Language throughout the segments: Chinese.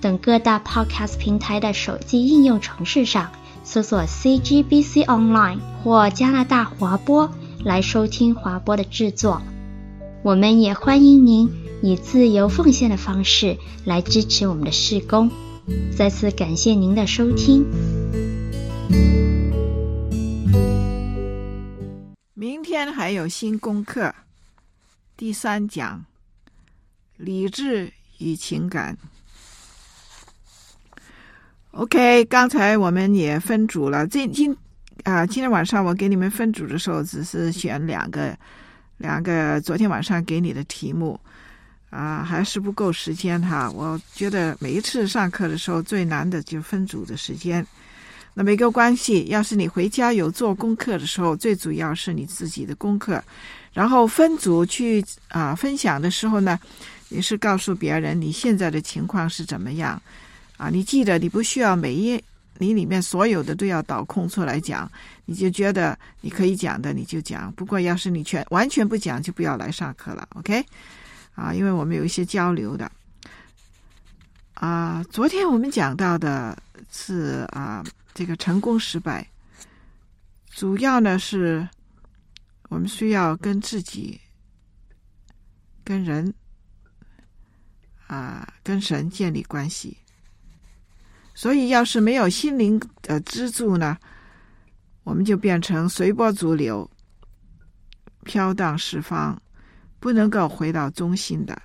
等各大 Podcast 平台的手机应用程式上搜索 CGBC Online 或加拿大华播来收听华播的制作。我们也欢迎您以自由奉献的方式来支持我们的事工。再次感谢您的收听。明天还有新功课。第三讲，理智与情感。OK，刚才我们也分组了。这今啊，今天晚上我给你们分组的时候，只是选两个两个昨天晚上给你的题目啊，还是不够时间哈。我觉得每一次上课的时候最难的就分组的时间。那没个关系，要是你回家有做功课的时候，最主要是你自己的功课。然后分组去啊分享的时候呢，你是告诉别人你现在的情况是怎么样啊？你记得你不需要每一你里面所有的都要倒空出来讲，你就觉得你可以讲的你就讲。不过要是你全完全不讲，就不要来上课了，OK？啊，因为我们有一些交流的啊。昨天我们讲到的是啊这个成功失败，主要呢是。我们需要跟自己、跟人啊、跟神建立关系。所以，要是没有心灵的支柱呢，我们就变成随波逐流、飘荡四方，不能够回到中心的。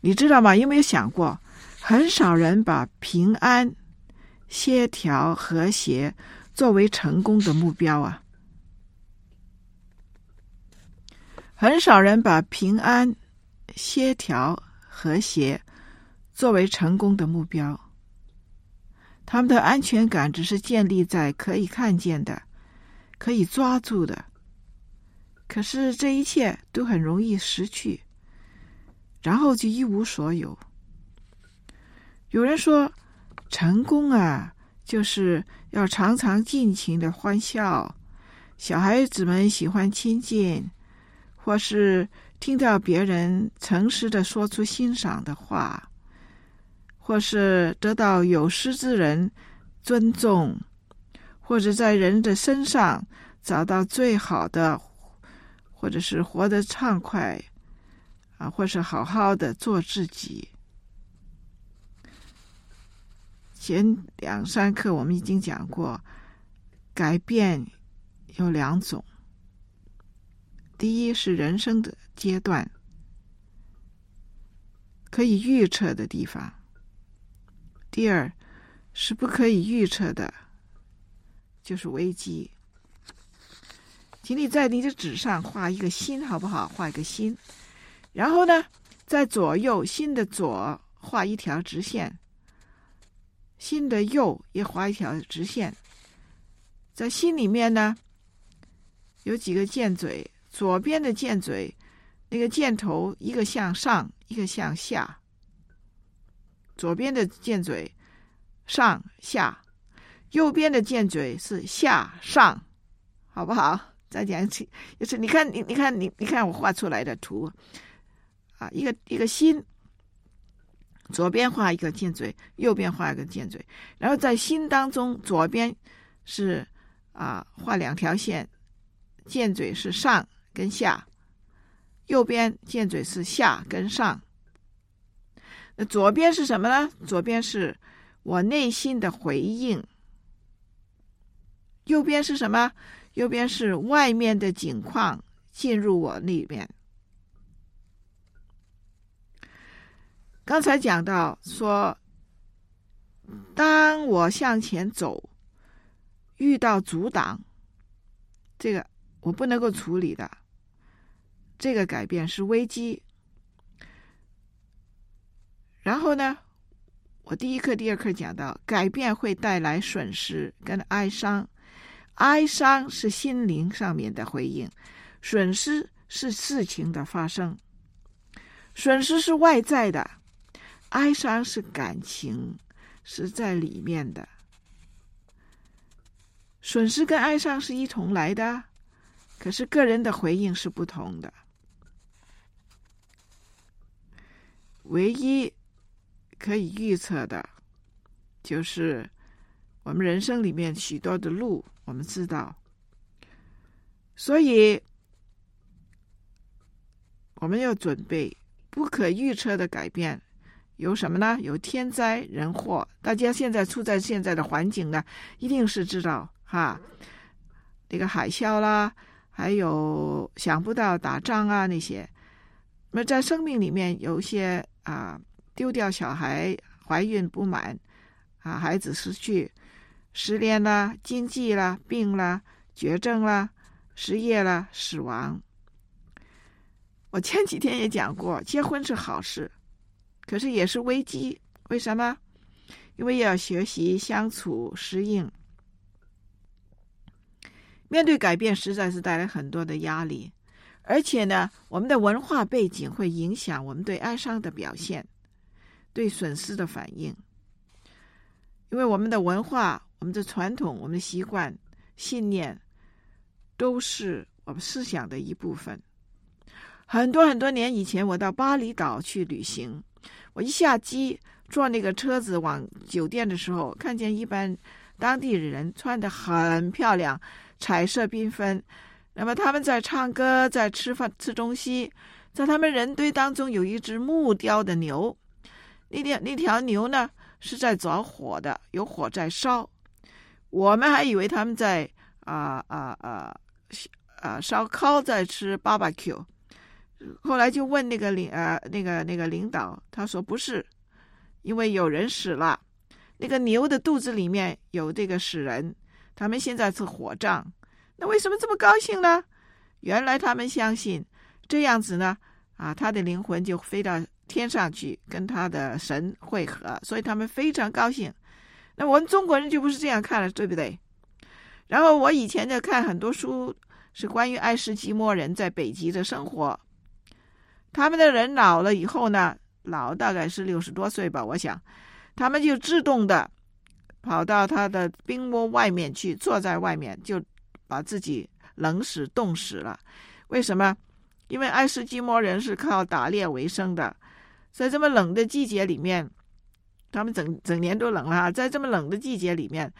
你知道吗？有没有想过，很少人把平安、协调、和谐作为成功的目标啊？很少人把平安、协调、和谐作为成功的目标。他们的安全感只是建立在可以看见的、可以抓住的。可是这一切都很容易失去，然后就一无所有。有人说，成功啊，就是要常常尽情的欢笑，小孩子们喜欢亲近。或是听到别人诚实的说出欣赏的话，或是得到有识之人尊重，或者在人的身上找到最好的，或者是活得畅快啊，或是好好的做自己。前两三课我们已经讲过，改变有两种。第一是人生的阶段，可以预测的地方；第二是不可以预测的，就是危机。请你在你的纸上画一个心，好不好？画一个心，然后呢，在左右心的左画一条直线，心的右也画一条直线。在心里面呢，有几个箭嘴。左边的箭嘴，那个箭头一个向上，一个向下。左边的箭嘴上下，右边的箭嘴是下上，好不好？再讲一次，就是你看你你看你你看我画出来的图啊，一个一个心，左边画一个箭嘴，右边画一个箭嘴，然后在心当中，左边是啊画两条线，箭嘴是上。跟下，右边箭嘴是下跟上。那左边是什么呢？左边是我内心的回应。右边是什么？右边是外面的景况进入我里面。刚才讲到说，当我向前走，遇到阻挡，这个我不能够处理的。这个改变是危机，然后呢，我第一课、第二课讲到，改变会带来损失跟哀伤，哀伤是心灵上面的回应，损失是事情的发生。损失是外在的，哀伤是感情，是在里面的。损失跟哀伤是一同来的，可是个人的回应是不同的。唯一可以预测的，就是我们人生里面许多的路，我们知道，所以我们要准备。不可预测的改变有什么呢？有天灾人祸。大家现在处在现在的环境呢，一定是知道哈，那个海啸啦，还有想不到打仗啊那些。那在生命里面有一些啊，丢掉小孩、怀孕不满啊，孩子失去、失恋啦、经济啦、病啦、绝症啦、失业啦、死亡。我前几天也讲过，结婚是好事，可是也是危机。为什么？因为要学习相处、适应，面对改变，实在是带来很多的压力。而且呢，我们的文化背景会影响我们对哀伤的表现、对损失的反应。因为我们的文化、我们的传统、我们的习惯、信念，都是我们思想的一部分。很多很多年以前，我到巴厘岛去旅行，我一下机坐那个车子往酒店的时候，看见一般当地人穿得很漂亮，彩色缤纷。那么他们在唱歌，在吃饭吃东西，在他们人堆当中有一只木雕的牛，那条那条牛呢是在着火的，有火在烧。我们还以为他们在啊啊啊啊烧烤，在吃 barbecue。后来就问那个领呃那个那个领导，他说不是，因为有人死了，那个牛的肚子里面有这个死人，他们现在是火葬，那为什么这么高兴呢？原来他们相信这样子呢，啊，他的灵魂就飞到天上去跟他的神会合，所以他们非常高兴。那我们中国人就不是这样看了，对不对？然后我以前就看很多书，是关于爱斯基摩人在北极的生活。他们的人老了以后呢，老大概是六十多岁吧，我想，他们就自动的跑到他的冰窝外面去，坐在外面就把自己冷死、冻死了。为什么？因为爱斯基摩人是靠打猎为生的，在这么冷的季节里面，他们整整年都冷了，在这么冷的季节里面，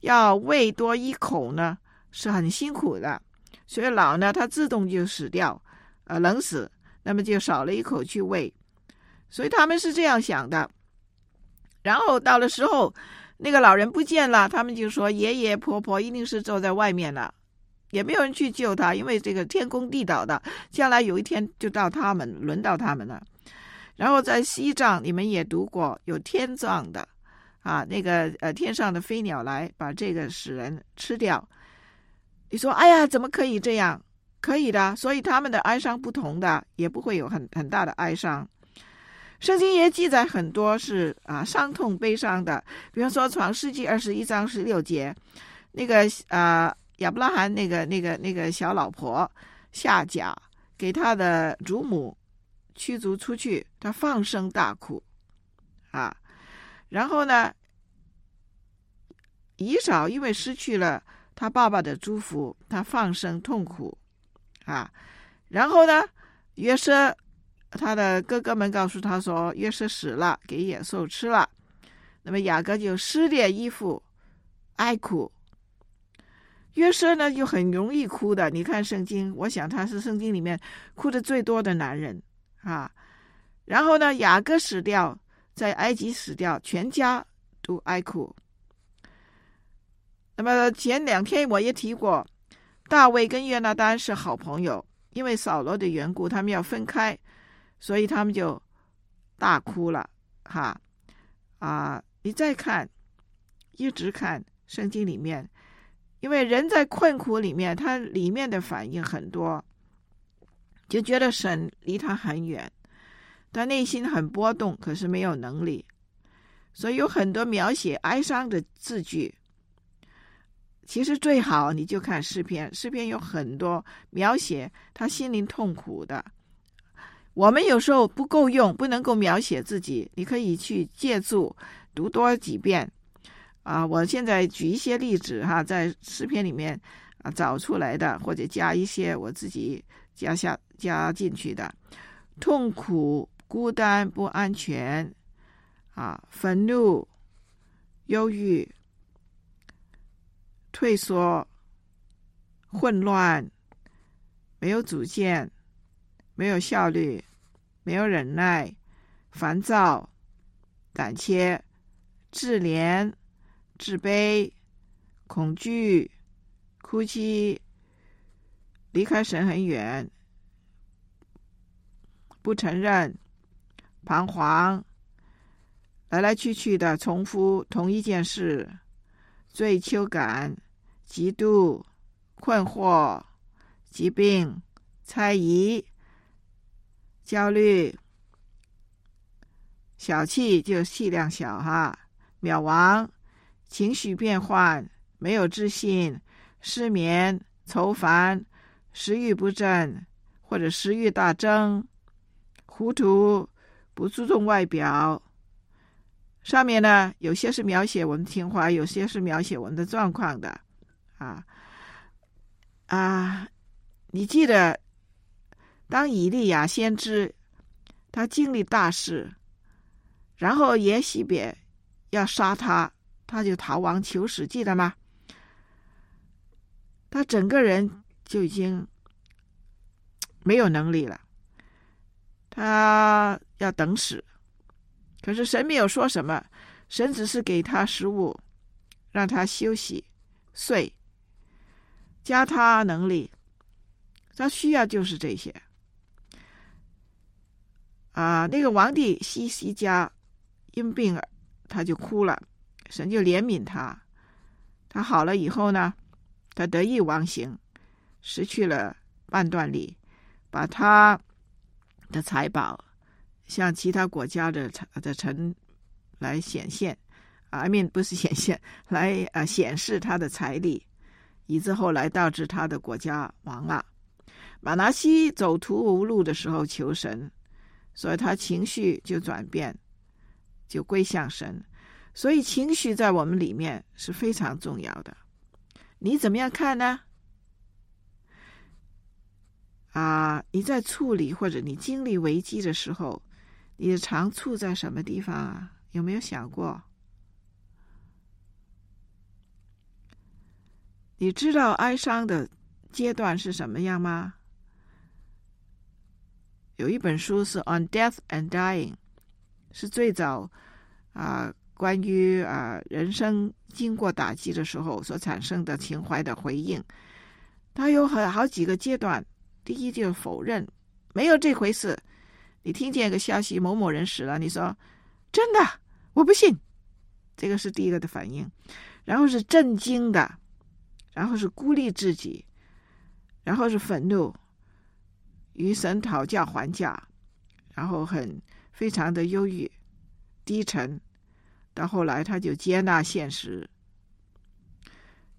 要喂多一口呢，是很辛苦的，所以老呢，他自动就死掉，呃，冷死。那么就少了一口去喂，所以他们是这样想的。然后到了时候，那个老人不见了，他们就说爷爷婆婆一定是坐在外面了，也没有人去救他，因为这个天公地道的，将来有一天就到他们，轮到他们了。然后在西藏，你们也读过有天葬的啊，那个呃天上的飞鸟来把这个死人吃掉。你说哎呀，怎么可以这样？可以的，所以他们的哀伤不同的，也不会有很很大的哀伤。圣经也记载很多是啊伤痛悲伤的，比方说创世纪二十一章十六节，那个啊亚伯拉罕那个那个那个小老婆夏甲给他的祖母驱逐出去，他放声大哭啊。然后呢，以扫因为失去了他爸爸的祝福，他放声痛苦。啊，然后呢，约瑟他的哥哥们告诉他说，约瑟死了，给野兽吃了。那么雅各就撕裂衣服，哀哭。约瑟呢，就很容易哭的。你看圣经，我想他是圣经里面哭的最多的男人啊。然后呢，雅各死掉，在埃及死掉，全家都哀哭。那么前两天我也提过。大卫跟约拿单是好朋友，因为扫罗的缘故，他们要分开，所以他们就大哭了。哈啊！你再看，一直看圣经里面，因为人在困苦里面，他里面的反应很多，就觉得神离他很远，他内心很波动，可是没有能力，所以有很多描写哀伤的字句。其实最好你就看诗篇，诗篇有很多描写他心灵痛苦的。我们有时候不够用，不能够描写自己，你可以去借助读多几遍。啊，我现在举一些例子哈，在诗篇里面啊找出来的，或者加一些我自己加下加进去的，痛苦、孤单、不安全，啊，愤怒、忧郁。退缩、混乱、没有主见、没有效率、没有忍耐、烦躁、胆怯、自怜、自卑、恐惧、哭泣、离开神很远、不承认、彷徨、来来去去的重复同一件事、罪疚感。嫉妒、困惑、疾病、猜疑、焦虑、小气就气量小哈，渺茫、情绪变换、没有自信、失眠、愁烦、食欲不振或者食欲大增、糊涂、不注重外表。上面呢，有些是描写我们听话，有些是描写我们的状况的。啊啊！你记得，当以利亚先知他经历大事，然后耶洗别要杀他，他就逃亡求死，记得吗？他整个人就已经没有能力了，他要等死。可是神没有说什么，神只是给他食物，让他休息睡。加他能力，他需要就是这些。啊，那个王帝西西家因病他就哭了，神就怜悯他。他好了以后呢，他得意忘形，失去了判断力，把他的财宝向其他国家的的臣来显现啊，I mean 不是显现，来啊显示他的财力。以致后来导致他的国家亡了。马拿西走投无路的时候求神，所以他情绪就转变，就归向神。所以情绪在我们里面是非常重要的。你怎么样看呢？啊，你在处理或者你经历危机的时候，你的长处在什么地方啊？有没有想过？你知道哀伤的阶段是什么样吗？有一本书是《On Death and Dying》，是最早啊关于啊人生经过打击的时候所产生的情怀的回应。它有很好几个阶段。第一就是否认，没有这回事。你听见一个消息，某某人死了，你说真的？我不信。这个是第一个的反应。然后是震惊的。然后是孤立自己，然后是愤怒，与神讨价还价，然后很非常的忧郁、低沉，到后来他就接纳现实。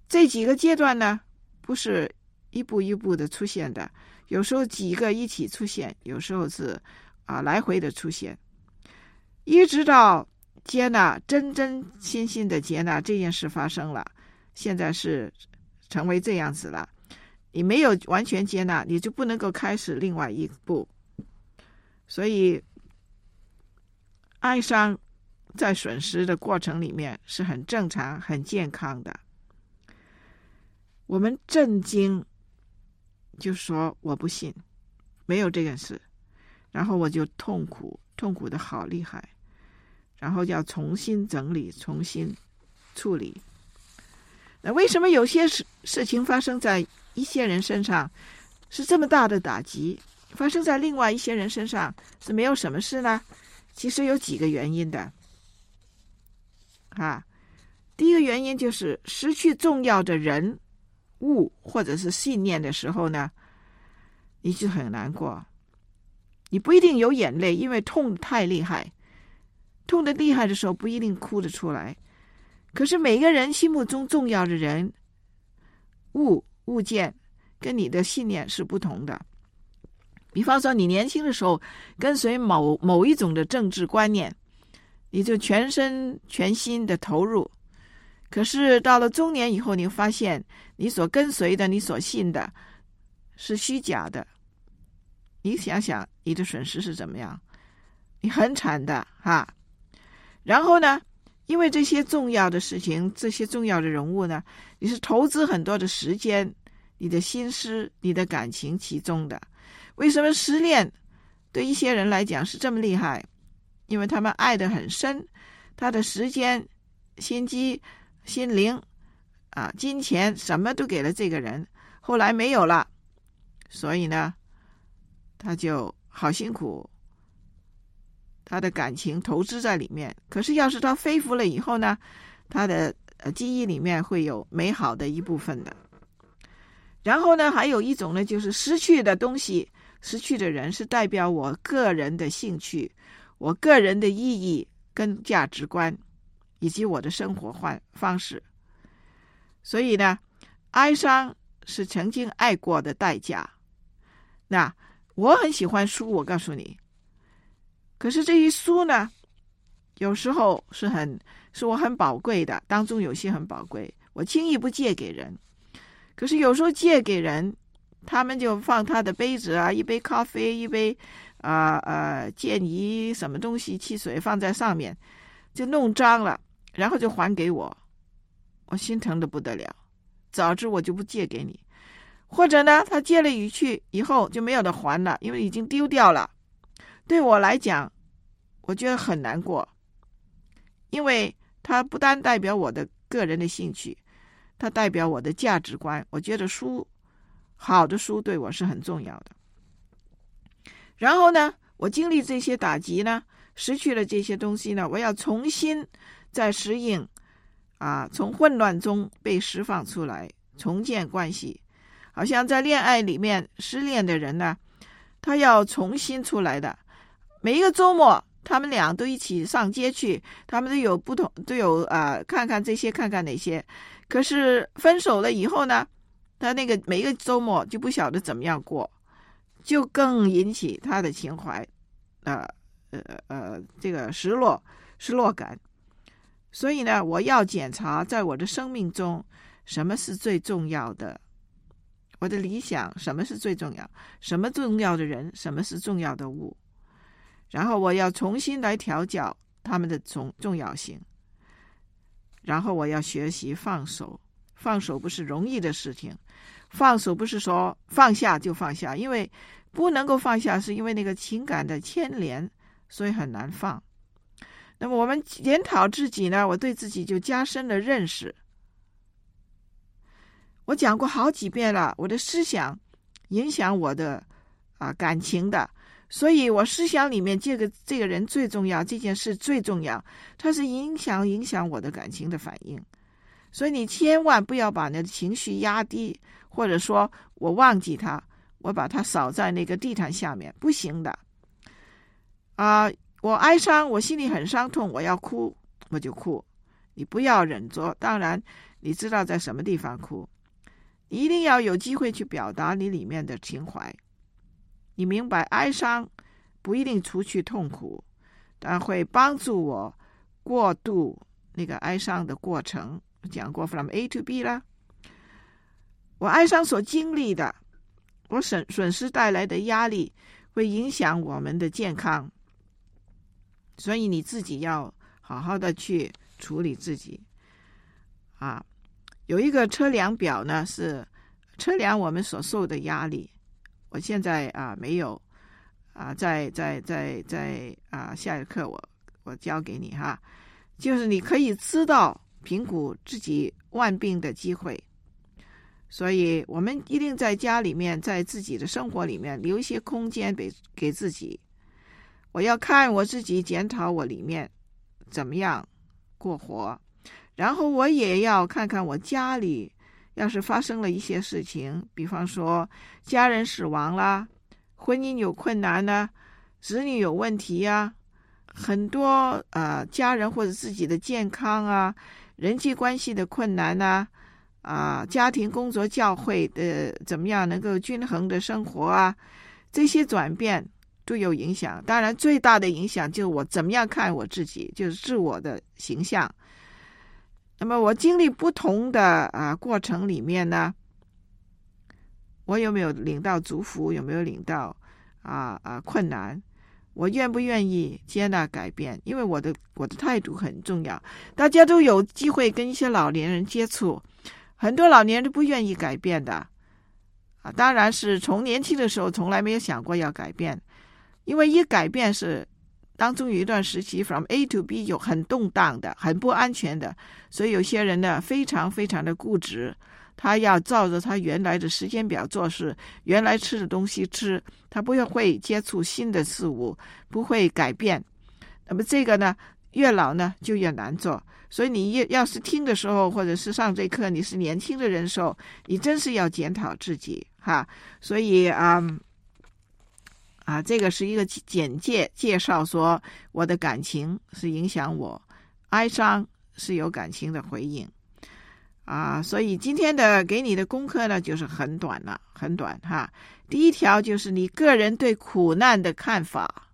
这几个阶段呢，不是一步一步的出现的，有时候几个一起出现，有时候是啊来回的出现，一直到接纳真真心心的接纳这件事发生了，现在是。成为这样子了，你没有完全接纳，你就不能够开始另外一步。所以，哀伤在损失的过程里面是很正常、很健康的。我们震惊，就说我不信，没有这件事，然后我就痛苦，痛苦的好厉害，然后要重新整理、重新处理。那为什么有些事事情发生在一些人身上是这么大的打击，发生在另外一些人身上是没有什么事呢？其实有几个原因的。啊，第一个原因就是失去重要的人物或者是信念的时候呢，你就很难过。你不一定有眼泪，因为痛太厉害，痛得厉害的时候不一定哭得出来。可是每个人心目中重要的人物物件，跟你的信念是不同的。比方说，你年轻的时候跟随某某一种的政治观念，你就全身全心的投入。可是到了中年以后，你发现你所跟随的、你所信的，是虚假的。你想想，你的损失是怎么样？你很惨的哈。然后呢，因为这些重要的事情、这些重要的人物呢，你是投资很多的时间、你的心思、你的感情其中的。为什么失恋对一些人来讲是这么厉害？因为他们爱得很深，他的时间、心机、心灵啊、金钱什么都给了这个人，后来没有了，所以呢，他就好辛苦，他的感情投资在里面。可是要是他恢复了以后呢，他的记忆里面会有美好的一部分的。然后呢，还有一种呢，就是失去的东西。失去的人是代表我个人的兴趣、我个人的意义跟价值观，以及我的生活方方式。所以呢，哀伤是曾经爱过的代价。那我很喜欢书，我告诉你。可是这些书呢，有时候是很是我很宝贵的，当中有些很宝贵，我轻易不借给人。可是有时候借给人。他们就放他的杯子啊，一杯咖啡，一杯啊呃健怡什么东西汽水放在上面，就弄脏了，然后就还给我，我心疼的不得了。早知我就不借给你，或者呢，他借了语去以后就没有得还了，因为已经丢掉了。对我来讲，我觉得很难过，因为它不单代表我的个人的兴趣，它代表我的价值观。我觉得书。好的书对我是很重要的。然后呢，我经历这些打击呢，失去了这些东西呢，我要重新在适应，啊，从混乱中被释放出来，重建关系。好像在恋爱里面失恋的人呢，他要重新出来的。每一个周末，他们俩都一起上街去，他们都有不同，都有啊，看看这些，看看那些。可是分手了以后呢？他那个每一个周末就不晓得怎么样过，就更引起他的情怀，呃呃呃，这个失落失落感。所以呢，我要检查在我的生命中什么是最重要的，我的理想什么是最重要，什么重要的人，什么是重要的物，然后我要重新来调教他们的重重要性，然后我要学习放手。放手不是容易的事情，放手不是说放下就放下，因为不能够放下，是因为那个情感的牵连，所以很难放。那么我们检讨自己呢，我对自己就加深了认识。我讲过好几遍了，我的思想影响我的啊感情的，所以我思想里面这个这个人最重要，这件事最重要，它是影响影响我的感情的反应。所以你千万不要把你的情绪压低，或者说我忘记他，我把他扫在那个地毯下面，不行的。啊、我哀伤，我心里很伤痛，我要哭，我就哭。你不要忍着，当然你知道在什么地方哭，你一定要有机会去表达你里面的情怀。你明白，哀伤不一定除去痛苦，但会帮助我过渡那个哀伤的过程。讲过 from A to B 啦，我哀伤所经历的，我损损失带来的压力，会影响我们的健康，所以你自己要好好的去处理自己。啊，有一个测量表呢，是测量我们所受的压力。我现在啊没有啊，在在在在啊，下一课我我教给你哈，就是你可以知道。评估自己万病的机会，所以我们一定在家里面，在自己的生活里面留一些空间给给自己。我要看我自己，检讨我里面怎么样过活，然后我也要看看我家里，要是发生了一些事情，比方说家人死亡啦，婚姻有困难呢，子女有问题呀，很多呃家人或者自己的健康啊，人际关系的困难啊，啊，家庭、工作、教会的怎么样能够均衡的生活啊，这些转变都有影响。当然，最大的影响就是我怎么样看我自己，就是自我的形象。那么，我经历不同的啊过程里面呢，我有没有领到祝福？有没有领到啊啊困难？我愿不愿意接纳改变？因为我的我的态度很重要。大家都有机会跟一些老年人接触，很多老年人都不愿意改变的啊。当然是从年轻的时候从来没有想过要改变，因为一改变是当中有一段时期 from A to B 有很动荡的、很不安全的，所以有些人呢非常非常的固执。他要照着他原来的时间表做事，原来吃的东西吃，他不会接触新的事物，不会改变。那么这个呢，越老呢就越难做。所以你要是听的时候，或者是上这课，你是年轻的人的时候，你真是要检讨自己哈。所以啊、嗯、啊，这个是一个简介介绍，说我的感情是影响我，哀伤是有感情的回应。啊，所以今天的给你的功课呢，就是很短了，很短哈。第一条就是你个人对苦难的看法，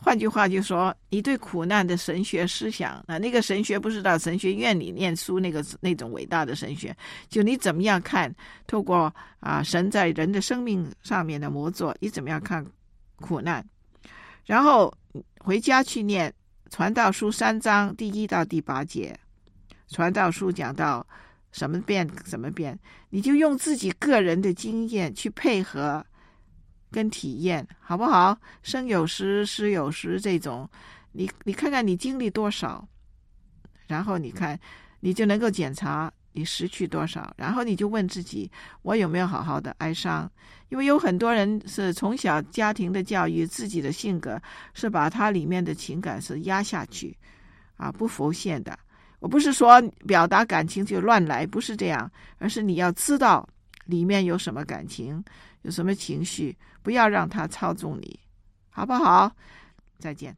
换句话就说，你对苦难的神学思想啊，那个神学不是到神学院里念书那个那种伟大的神学，就你怎么样看，透过啊神在人的生命上面的工作，你怎么样看苦难，然后回家去念传道书三章第一到第八节。传道书讲到什么变什么变，你就用自己个人的经验去配合跟体验，好不好？生有时，死有时，这种，你你看看你经历多少，然后你看你就能够检查你失去多少，然后你就问自己，我有没有好好的哀伤？因为有很多人是从小家庭的教育，自己的性格是把他里面的情感是压下去，啊，不浮现的。我不是说表达感情就乱来，不是这样，而是你要知道里面有什么感情，有什么情绪，不要让他操纵你，好不好？再见。